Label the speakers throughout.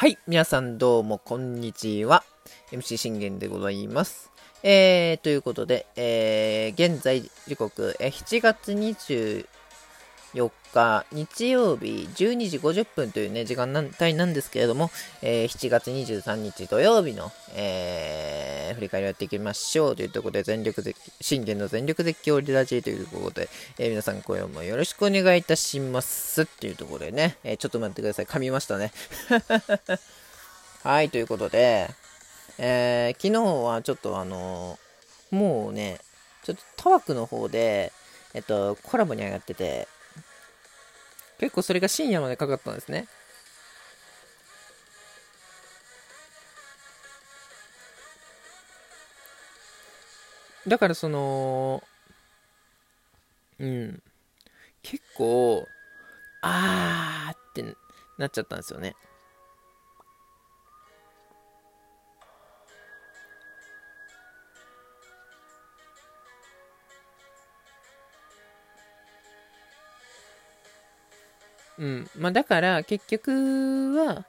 Speaker 1: はい、皆さんどうもこんにちは。MC 信玄でございます。えー、ということで、えー、現在時刻、え、7月20 4日日曜日12時50分というね、時間帯なんですけれども、えー、7月23日土曜日の、えー、振り返りをやっていきましょうというところで、全力で、信玄の全力絶叫リラジーというころで、えー、皆さん今夜もよろしくお願いいたしますっていうところでね、えちょっと待ってください。噛みましたね。はい、ということで、え昨日はちょっとあのもうね、ちょっとタワクの方で、えっと、コラボに上がってて、結構それが深夜までかかったんですね。だからその、うん、結構、あーってなっちゃったんですよね。うん。まあ、だから、結局は、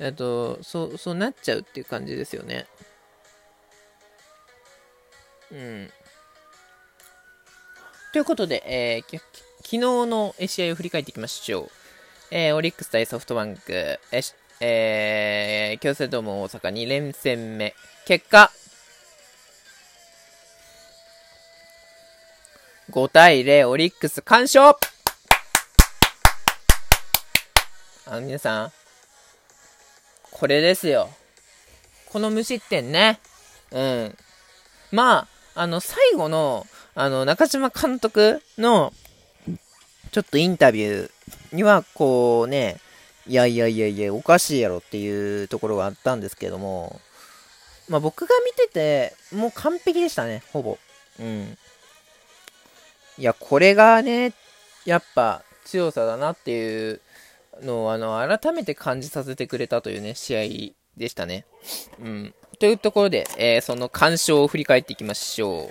Speaker 1: えっと、そう、そうなっちゃうっていう感じですよね。うん。ということで、えー、昨日の試合を振り返っていきましょう。えー、オリックス対ソフトバンク、えー、えー、京セドーム大阪2連戦目。結果、5対0、オリックス完勝あの皆さん、これですよ。この無失点ね。うん。まあ、あの、最後の、あの、中島監督の、ちょっとインタビューには、こうね、いやいやいやいや、おかしいやろっていうところがあったんですけども、まあ僕が見てて、もう完璧でしたね、ほぼ。うん。いや、これがね、やっぱ強さだなっていうのをあの改めて感じさせてくれたというね、試合でしたね。うん。というところで、えー、その干渉を振り返っていきましょう。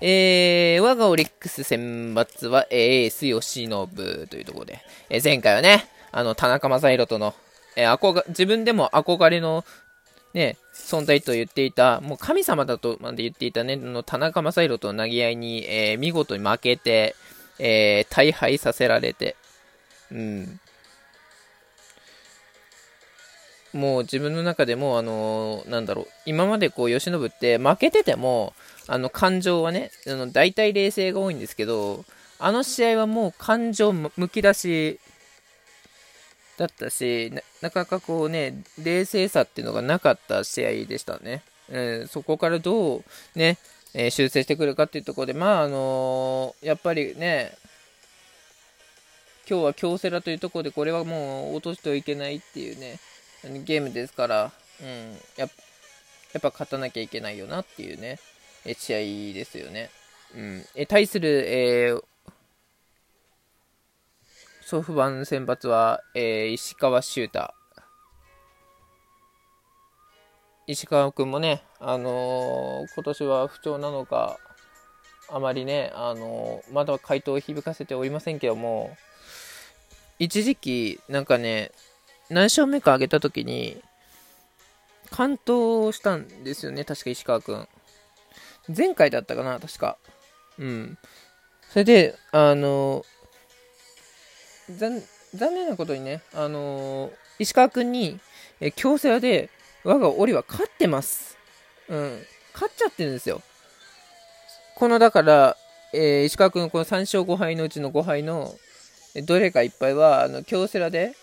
Speaker 1: えー、我がオリックス選抜はエース吉信というところで、えー、前回はね、あの、田中将大との、えー、憧自分でも憧れの、ね、存在と言っていた、もう神様だとまで言っていたね、の田中将大との投げ合いに、えー、見事に負けて、えー、大敗させられて、うん。もう自分の中でも、あのー、なんだろう、今までこう、慶喜って負けてても、あの、感情はね、あの、大体冷静が多いんですけど、あの試合はもう感情むき出しだったしな、なかなかこうね、冷静さっていうのがなかった試合でしたね。うん、そこからどうね、えー、修正してくるかっていうところで、まあ、あのー、やっぱりね、今日は京セラというところで、これはもう落としてはいけないっていうね、ゲームですから、うん、ややっぱ勝たなきゃいけないよなっていうね、え試合ですよね。うん、え対する、えー、ソフバン先発は、えー、石川修太。石川君もね、あのー、今年は不調なのか、あまりね、あのー、まだ回答を響かせておりませんけども、一時期、なんかね、何勝目か上げた時に、完投したんですよね、確か石川くん。前回だったかな、確か。うん。それで、あの、残念なことにね、あの石川くんに、え強制で、我が檻は勝ってます。うん。勝っちゃってるんですよ。この、だから、えー、石川くん、この3勝5敗のうちの5敗の、どれか1敗は、あの、京セラで、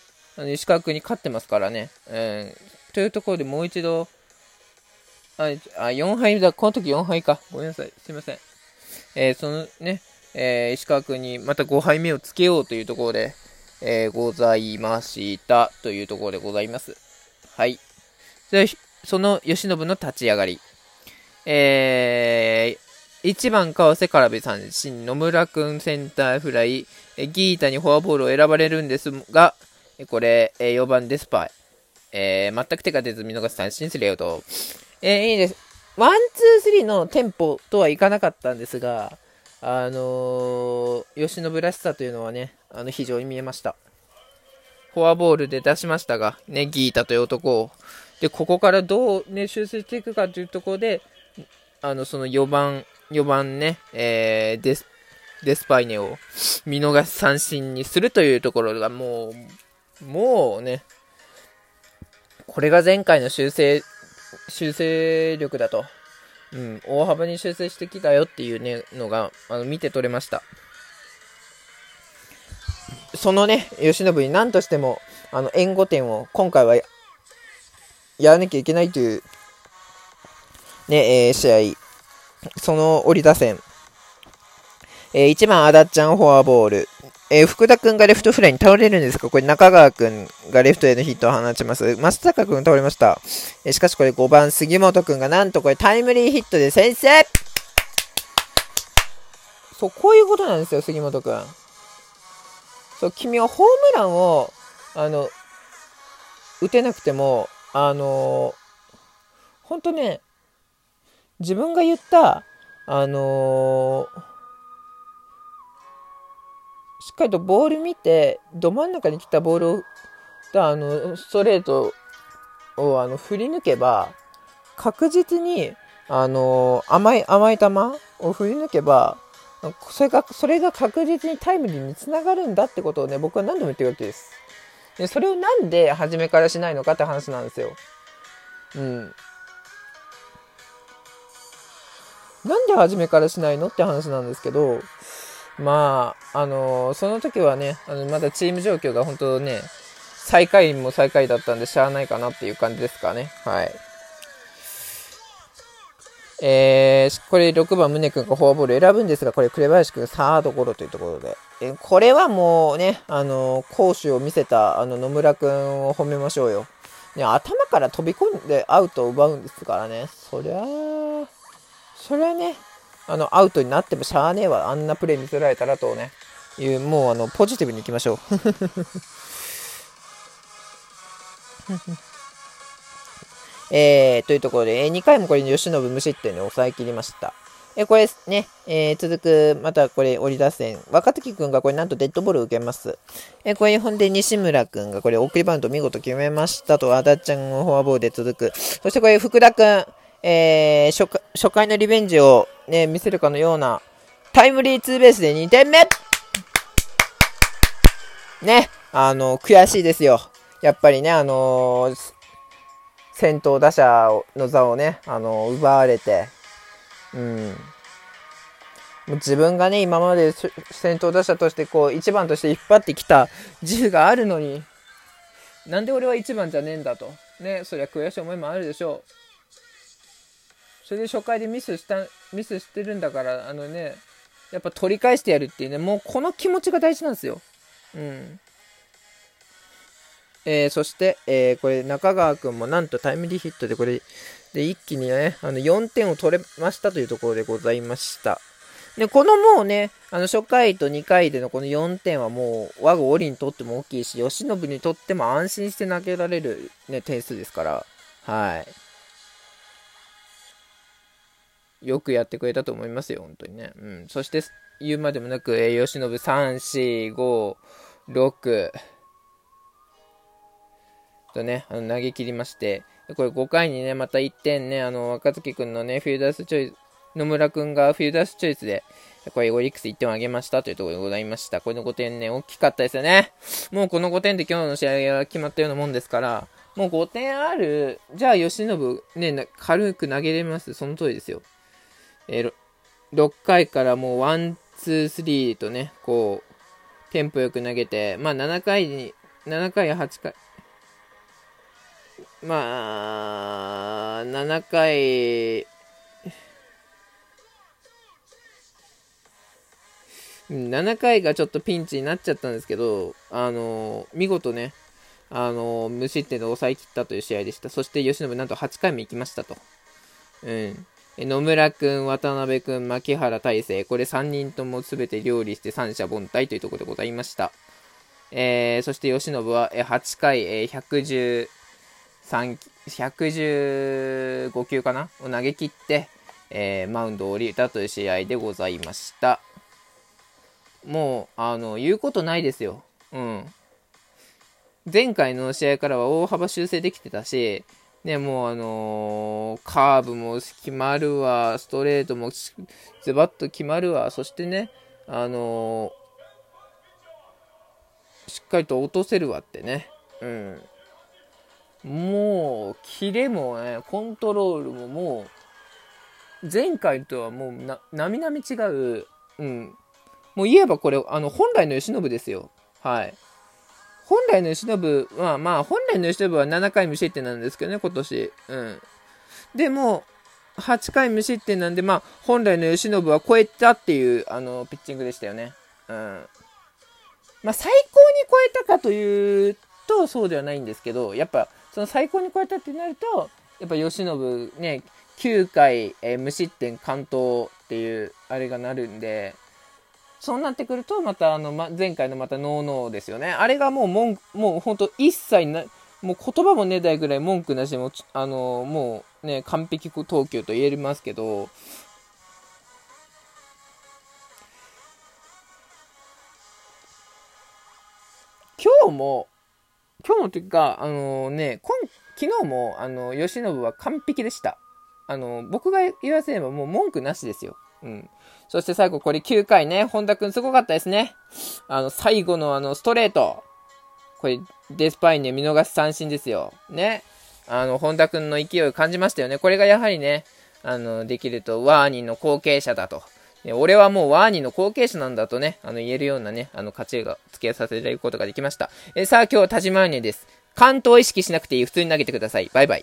Speaker 1: 石川君に勝ってますからね。うん、というところでもう一度、あ、あ4敗だ、この時4敗か。ごめんなさい。すいません。えー、そのね、えー、石川君にまた5敗目をつけようというところで、えー、ございましたというところでございます。はい。で、その由伸の立ち上がり。えー、1番川瀬空振り三振、野村君センターフライ、ギータにフォアボールを選ばれるんですが、これ、えー、4番デスパイ。えー、全く手が出ず見逃し三振するよと。えー、いいです。 one、two、three のテンポとはいかなかったんですが、あのー、吉野らしさというのはね、あの、非常に見えました。フォアボールで出しましたが、ね、ギータという男を。で、ここからどうね、修正していくかというところで、あの、その4番、4番ね、えー、デス、デスパイネを見逃し三振にするというところがもう、もうね、これが前回の修正、修正力だと。うん、大幅に修正してきたよっていうね、のが、あの、見て取れました。そのね、慶喜に何としても、あの、援護点を今回はやらなきゃいけないという、ね、えー、試合。その折り打線。えー、1番、あだっちゃんフォアボール。えー、福田くんがレフトフライに倒れるんですか？これ中川くんがレフトへのヒットを放ちます。松坂くん倒れました。えー、しかしこれ5番、杉本くんがなんとこれタイムリーヒットで先制そう、こういうことなんですよ、杉本くん。そう、君はホームランを、あの、打てなくても、あのー、ほんとね、自分が言った、あのーしっかりとボール見て、ど真ん中に来たボールを、あの、ストレートをあの振り抜けば、確実に、あの、甘い、甘い球を振り抜けば、それが、それが確実にタイムリーにつながるんだってことをね、僕は何度も言ってるわけです。で、それをなんで初めからしないのかって話なんですよ。うん。なんで初めからしないのって話なんですけど、まあ、あのー、その時はね、あのまだチーム状況が本当ね、最下位も最下位だったんで、しゃあないかなっていう感じですかね。はい。えー、これ6番、宗君がフォアボール選ぶんですが、これ、紅林君サードゴロというところで、えこれはもうね、あのー、攻守を見せたあの野村君を褒めましょうよ。ね、頭から飛び込んでアウトを奪うんですからね、そりゃそりゃね、あの、アウトになってもしゃあねえわ、あんなプレー見せられたらとね、いう、もう、あの、ポジティブにいきましょう。えー、というところで、えー、2回もこれ、吉信無失点で抑えきりました。えー、これね、えー、続く、またこれ、折り出せん。若月くんがこれ、なんとデッドボール受けます。えー、これ、ほんで、西村くんがこれ、送りバンド見事決めましたと、あだちゃんのフォアボールで続く。そしてこれ、福田くん。えー、初初回のリベンジを、ね、見せるかのようなタイムリーツーベースで2点目ね、あの、悔しいですよ。やっぱりね、あのー、先頭打者の座をね、あのー、奪われて、うん。自分がね、今まで先頭打者としてこう、1番として引っ張ってきた自負があるのに、なんで俺は1番じゃねえんだと。ね、そりゃ悔しい思いもあるでしょう。それで初回でミスした、ミスしてるんだから、あのね、やっぱ取り返してやるっていうね、もうこの気持ちが大事なんですよ。うん。えー、そして、えー、これ中川君もなんとタイムリーヒットでこれで一気にね、あの4点を取れましたというところでございました。で、このもうね、あの初回と2回でのこの4点はもう、我が折にとっても大きいし、吉信にとっても安心して投げられる、ね、点数ですから、はい。よくやってくれたと思いますよ、本当にね。うん。そして、言うまでもなく、えー、吉信3、4、5、6とね、あの投げ切りまして、これ5回にね、また1点ね、あの、若月くんのね、フィーダースチョイス、野村くんがフィーダースチョイスで、これオリックス1点を挙げましたというところでございました。これの5点ね、大きかったですよね。もうこの5点で今日の試合が決まったようなもんですから、もう5点ある、じゃあ由伸ね、軽く投げれます。その通りですよ。え、6回からもう one、two、three とね、こう、テンポよく投げて、まあ7回に、7回や8回、まあ、7回、7回がちょっとピンチになっちゃったんですけど、あの、見事ね、あの、無失点で抑えきったという試合でした。そして吉信なんと8回も行きましたと。うん。野村くん、渡辺くん、牧原大成、これ3人とも全て料理して三者凡退というところでございました。えー、そして吉信は8回、えー、113、115球かな？を投げ切って、えー、マウンドを降りたという試合でございました。もう、あの、言うことないですよ。うん。前回の試合からは大幅修正できてたし、ね、もうあのー、カーブも決まるわ、ストレートもズバッと決まるわ、そしてね、あのー、しっかりと落とせるわってね。うん。もう、キレもね、コントロールももう、前回とはもうな、並々違う、うん。もう言えばこれ、あの、本来の由伸ですよ。はい。本来の由伸は、まあ、本来の由伸は7回無失点なんですけどね、今年。うん。でも、8回無失点なんで、まあ、本来の由伸は超えたっていう、あの、ピッチングでしたよね。うん。まあ、最高に超えたかというと、そうではないんですけど、やっぱ、その最高に超えたってなると、やっぱ由伸ね、9回、えー、無失点完投っていう、あれがなるんで、そうなってくると、また、あの、ま、前回のまたノーノーですよね。あれがもう、もん、もう本当一切な、もう言葉もねないぐらい文句なしも、あの、もうね、完璧投球と言えますけど、今日も、今日もというか、あのね、今、昨日も、あの、吉信は完璧でした。あの、僕が言わせればもう文句なしですよ。うん。そして最後これ9回ね、本田くんすごかったですね。あの、最後のあの、ストレート。これ、デスパイネ見逃し三振ですよ。ね。あの、本田くんの勢いを感じましたよね。これがやはりね、あの、できると、ワーニーの後継者だと。俺はもうワーニーの後継者なんだとね、あの言えるようなね、あの勝ちが付けさせられることができました。えさあ今日は田島アニです。関東を意識しなくていい。普通に投げてください。バイバイ。